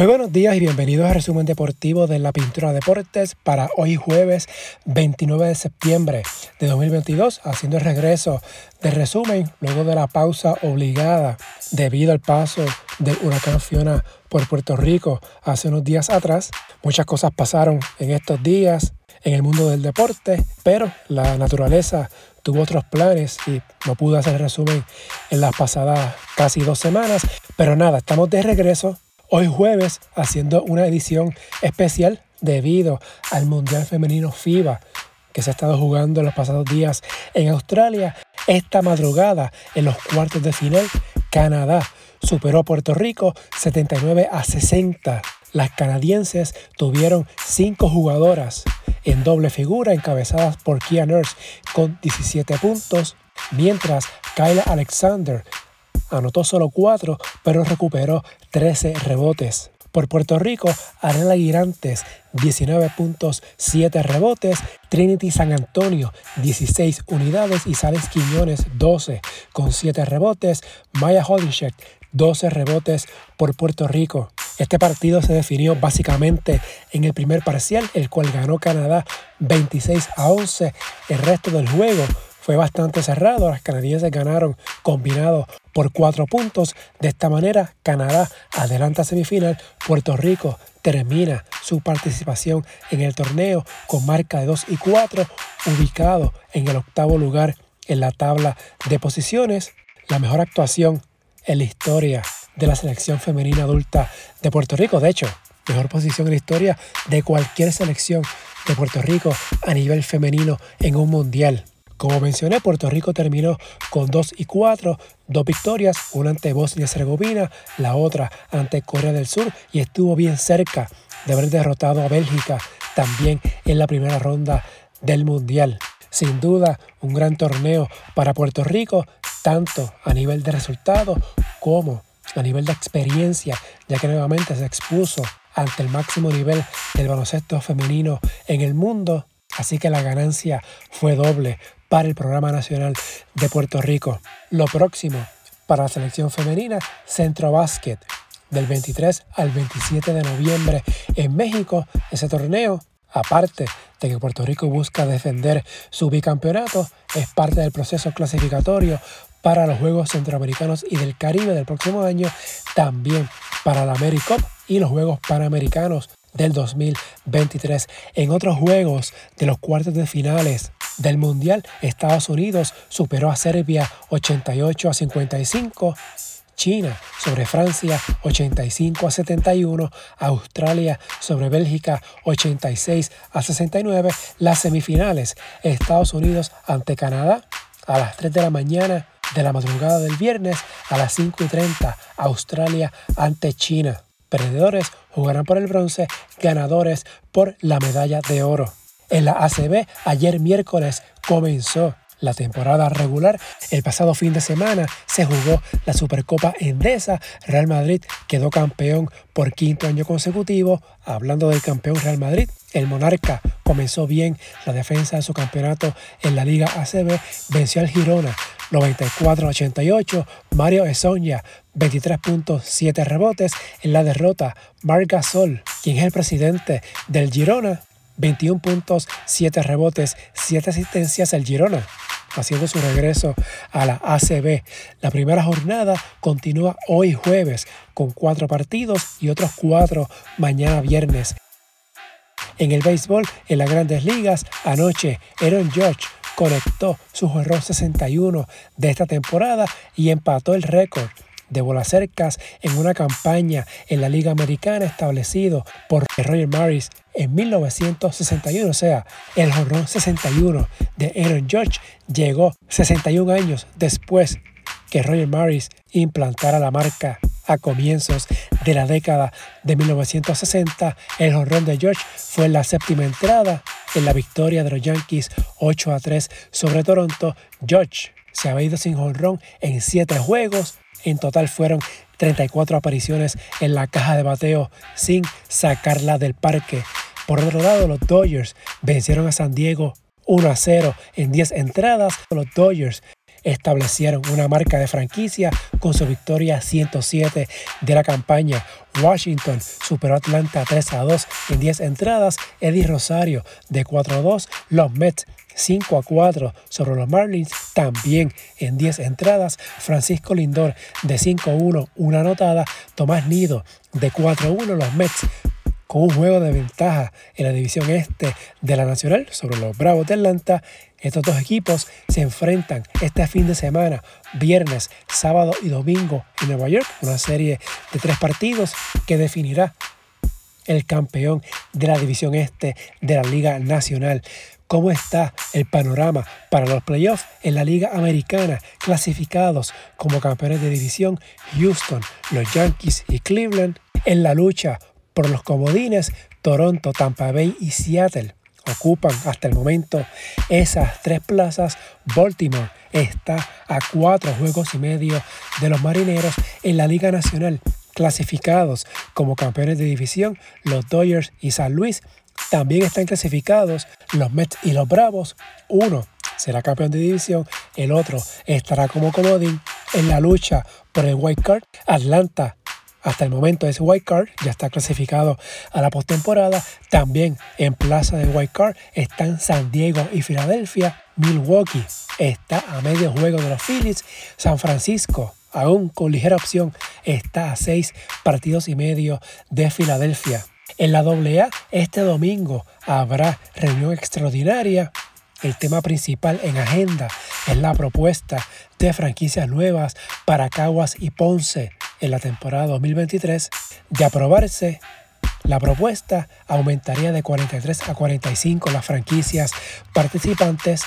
Muy buenos días y bienvenidos al resumen deportivo de la Pintura Deportes para hoy jueves 29 de septiembre de 2022, haciendo el regreso del resumen luego de la pausa obligada debido al paso del huracán Fiona por Puerto Rico hace unos días atrás. Muchas cosas pasaron en estos días en el mundo del deporte, pero la naturaleza tuvo otros planes y no pudo hacer resumen en las pasadas casi dos semanas. Pero nada, estamos de regreso hoy jueves haciendo una edición especial debido al Mundial Femenino FIBA que se ha estado jugando los pasados días en Australia. Esta madrugada, en los cuartos de final, Canadá superó a Puerto Rico 79 a 60. Las canadienses tuvieron cinco jugadoras en doble figura encabezadas por Kia Nurse con 17 puntos, mientras Kyla Alexander anotó solo 4, pero recuperó 13 rebotes. Por Puerto Rico, Arela Girantes, 19 puntos, 7 rebotes. Trinity San Antonio, 16 unidades. Y Sales Quiñones, 12 con 7 rebotes. Maya Holinshek, 12 rebotes por Puerto Rico. Este partido se definió básicamente en el primer parcial, el cual ganó Canadá 26 a 11. El resto del juego fue bastante cerrado. Las canadienses ganaron combinado por cuatro puntos. De esta manera, Canadá adelanta semifinal. Puerto Rico termina su participación en el torneo con marca de 2 y 4, ubicado en el octavo lugar en la tabla de posiciones. La mejor actuación en la historia de la selección femenina adulta de Puerto Rico. De hecho, mejor posición en la historia de cualquier selección de Puerto Rico a nivel femenino en un mundial. Como mencioné, Puerto Rico terminó con 2 y 4, dos victorias, una ante Bosnia y Herzegovina, la otra ante Corea del Sur y estuvo bien cerca de haber derrotado a Bélgica también en la primera ronda del Mundial. Sin duda, un gran torneo para Puerto Rico, tanto a nivel de resultados como a nivel de experiencia, ya que nuevamente se expuso ante el máximo nivel del baloncesto femenino en el mundo. Así que la ganancia fue doble para el Programa Nacional de Puerto Rico. Lo próximo para la selección femenina, Centro Básquet, del 23 al 27 de noviembre en México. Ese torneo, aparte de que Puerto Rico busca defender su bicampeonato, es parte del proceso clasificatorio para los Juegos Centroamericanos y del Caribe del próximo año, también para la AmeriCup y los Juegos Panamericanos del 2023. En otros juegos de los cuartos de finales del Mundial, Estados Unidos superó a Serbia 88 a 55. China sobre Francia 85 a 71, Australia sobre Bélgica 86 a 69, las semifinales Estados Unidos ante Canadá a las 3 de la mañana de la madrugada del viernes a las 5 y 30, Australia ante China. Perdedores jugarán por el bronce, ganadores por la medalla de oro. En la ACB, ayer miércoles comenzó la temporada regular. El pasado fin de semana se jugó la Supercopa Endesa. Real Madrid quedó campeón por quinto año consecutivo. Hablando del campeón Real Madrid, el Monarca comenzó bien la defensa de su campeonato en la Liga ACB. Venció al Girona 94-88. Mario Esoña 23.7 rebotes en la derrota. Marc Gasol, quien es el presidente del Girona, 21 puntos, 7 rebotes, 7 asistencias el Girona, haciendo su regreso a la ACB. La primera jornada continúa hoy jueves con 4 partidos y otros 4 mañana viernes. En el béisbol, en las grandes ligas, anoche Aaron George conectó su error 61 de esta temporada y empató el récord de bolas cercas en una campaña en la Liga Americana establecido por Roger Maris en 1961, o sea, el jorrón 61 de Aaron George llegó 61 años después que Roger Maris implantara la marca a comienzos de la década de 1960. El jorrón de George fue la séptima entrada en la victoria de los Yankees 8 a 3 sobre Toronto. George se había ido sin jonrón en 7 juegos en total fueron 34 apariciones en la caja de bateo sin sacarla del parque. Por otro lado, los Dodgers vencieron a San Diego 1 a 0 en 10 entradas. Los Dodgers establecieron una marca de franquicia con su victoria 107 de la campaña. Washington superó a Atlanta 3 a 2 en 10 entradas. Eddie Rosario de 4 a 2. Los Mets 5 a 4 sobre los Marlins, también en 10 entradas. Francisco Lindor de 5 a 1, una anotada. Tomás Nido de 4 a 1, los Mets con un juego de ventaja en la división este de la Nacional sobre los Bravos de Atlanta. Estos dos equipos se enfrentan este fin de semana, viernes, sábado y domingo en Nueva York, una serie de tres partidos que definirá el campeón de la división este de la Liga Nacional. ¿Cómo está el panorama para los playoffs en la Liga Americana clasificados como campeones de división Houston, los Yankees y Cleveland en la lucha por los comodines, Toronto, Tampa Bay y Seattle ocupan hasta el momento esas tres plazas. Baltimore está a cuatro juegos y medio de los marineros en la Liga Nacional, clasificados como campeones de división. Los Dodgers y San Luis también están clasificados los Mets y los Bravos. Uno será campeón de división, el otro estará como comodín en la lucha por el White Card. Atlanta hasta el momento es White Card, ya está clasificado a la postemporada. También en plaza de White Card están San Diego y Filadelfia. Milwaukee está a medio juego de los Phillies. San Francisco, aún con ligera opción, está a seis partidos y medio de Filadelfia. En la AA, este domingo habrá reunión extraordinaria el tema principal en agenda es la propuesta de franquicias nuevas para Caguas y Ponce en la temporada 2023. De aprobarse, la propuesta aumentaría de 43 a 45 las franquicias participantes.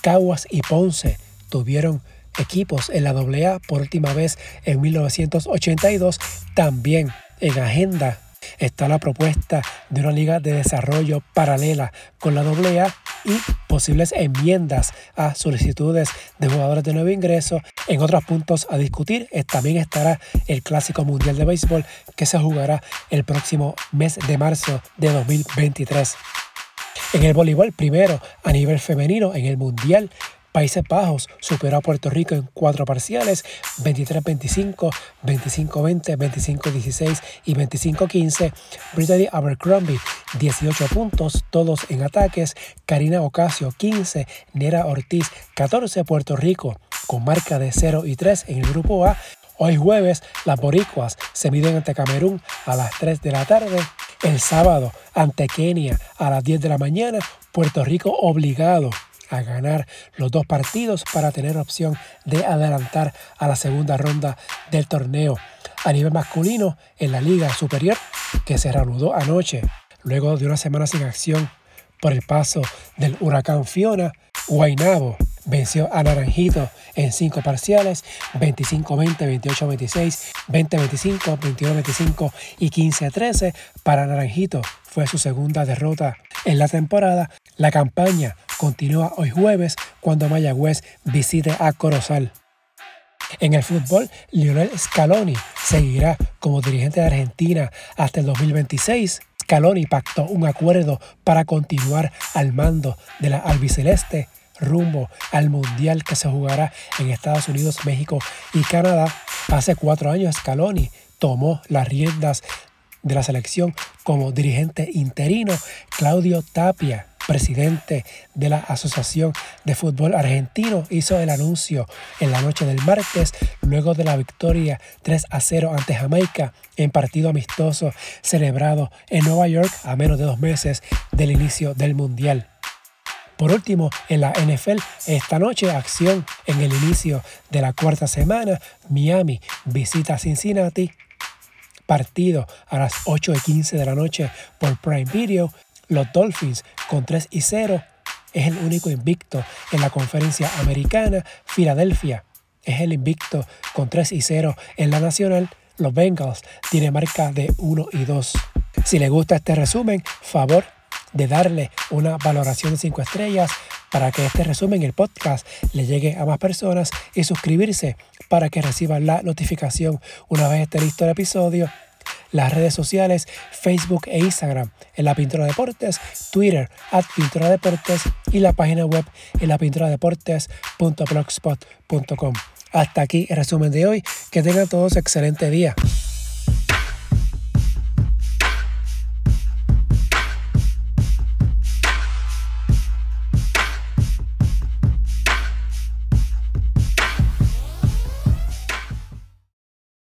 Caguas y Ponce tuvieron equipos en la AA por última vez en 1982. También en agenda está la propuesta de una liga de desarrollo paralela con la AA y posibles enmiendas a solicitudes de jugadores de nuevo ingreso. En otros puntos a discutir también estará el Clásico Mundial de Béisbol que se jugará el próximo mes de marzo de 2023. En el voleibol primero a nivel femenino en el Mundial Países Bajos superó a Puerto Rico en cuatro parciales, 23-25, 25-20, 25-16 y 25-15. Brittany Abercrombie, 18 puntos, todos en ataques. Karina Ocasio, 15. Nera Ortiz, 14. Puerto Rico, con marca de 0 y 3 en el grupo A. Hoy jueves, las boricuas se miden ante Camerún a las 3 de la tarde. El sábado, ante Kenia a las 10 de la mañana. Puerto Rico obligado a ganar los dos partidos para tener opción de adelantar a la segunda ronda del torneo. A nivel masculino, en la Liga Superior, que se reanudó anoche, luego de una semana sin acción por el paso del huracán Fiona, Guainabo venció a Naranjito en cinco parciales, 25-20, 28-26, 20-25, 21-25 y 15-13. Para Naranjito fue su segunda derrota en la temporada. La campaña continúa hoy jueves cuando Mayagüez visite a Corozal. En el fútbol, Lionel Scaloni seguirá como dirigente de Argentina hasta el 2026. Scaloni pactó un acuerdo para continuar al mando de la albiceleste rumbo al mundial que se jugará en Estados Unidos, México y Canadá. Hace cuatro años Scaloni tomó las riendas de la selección como dirigente interino. Claudio Tapia presidente de la Asociación de Fútbol Argentino, hizo el anuncio en la noche del martes luego de la victoria 3 a 0 ante Jamaica en partido amistoso celebrado en Nueva York a menos de dos meses del inicio del Mundial. Por último, en la NFL, esta noche acción en el inicio de la cuarta semana, Miami visita Cincinnati partido a las 8 y 15 de la noche por Prime Video los Dolphins con 3 y 0 es el único invicto en la conferencia americana. Filadelfia es el invicto con 3 y 0 en la nacional. Los Bengals tienen marca de 1 y 2. Si le gusta este resumen, favor de darle una valoración de 5 estrellas para que este resumen, el podcast, le llegue a más personas y suscribirse para que reciban la notificación una vez esté listo el episodio las redes sociales Facebook e Instagram en La Pintura Deportes, Twitter at Pintura Deportes y la página web en lapinturadeportes.blogspot.com. Hasta aquí el resumen de hoy. Que tengan todos excelente día.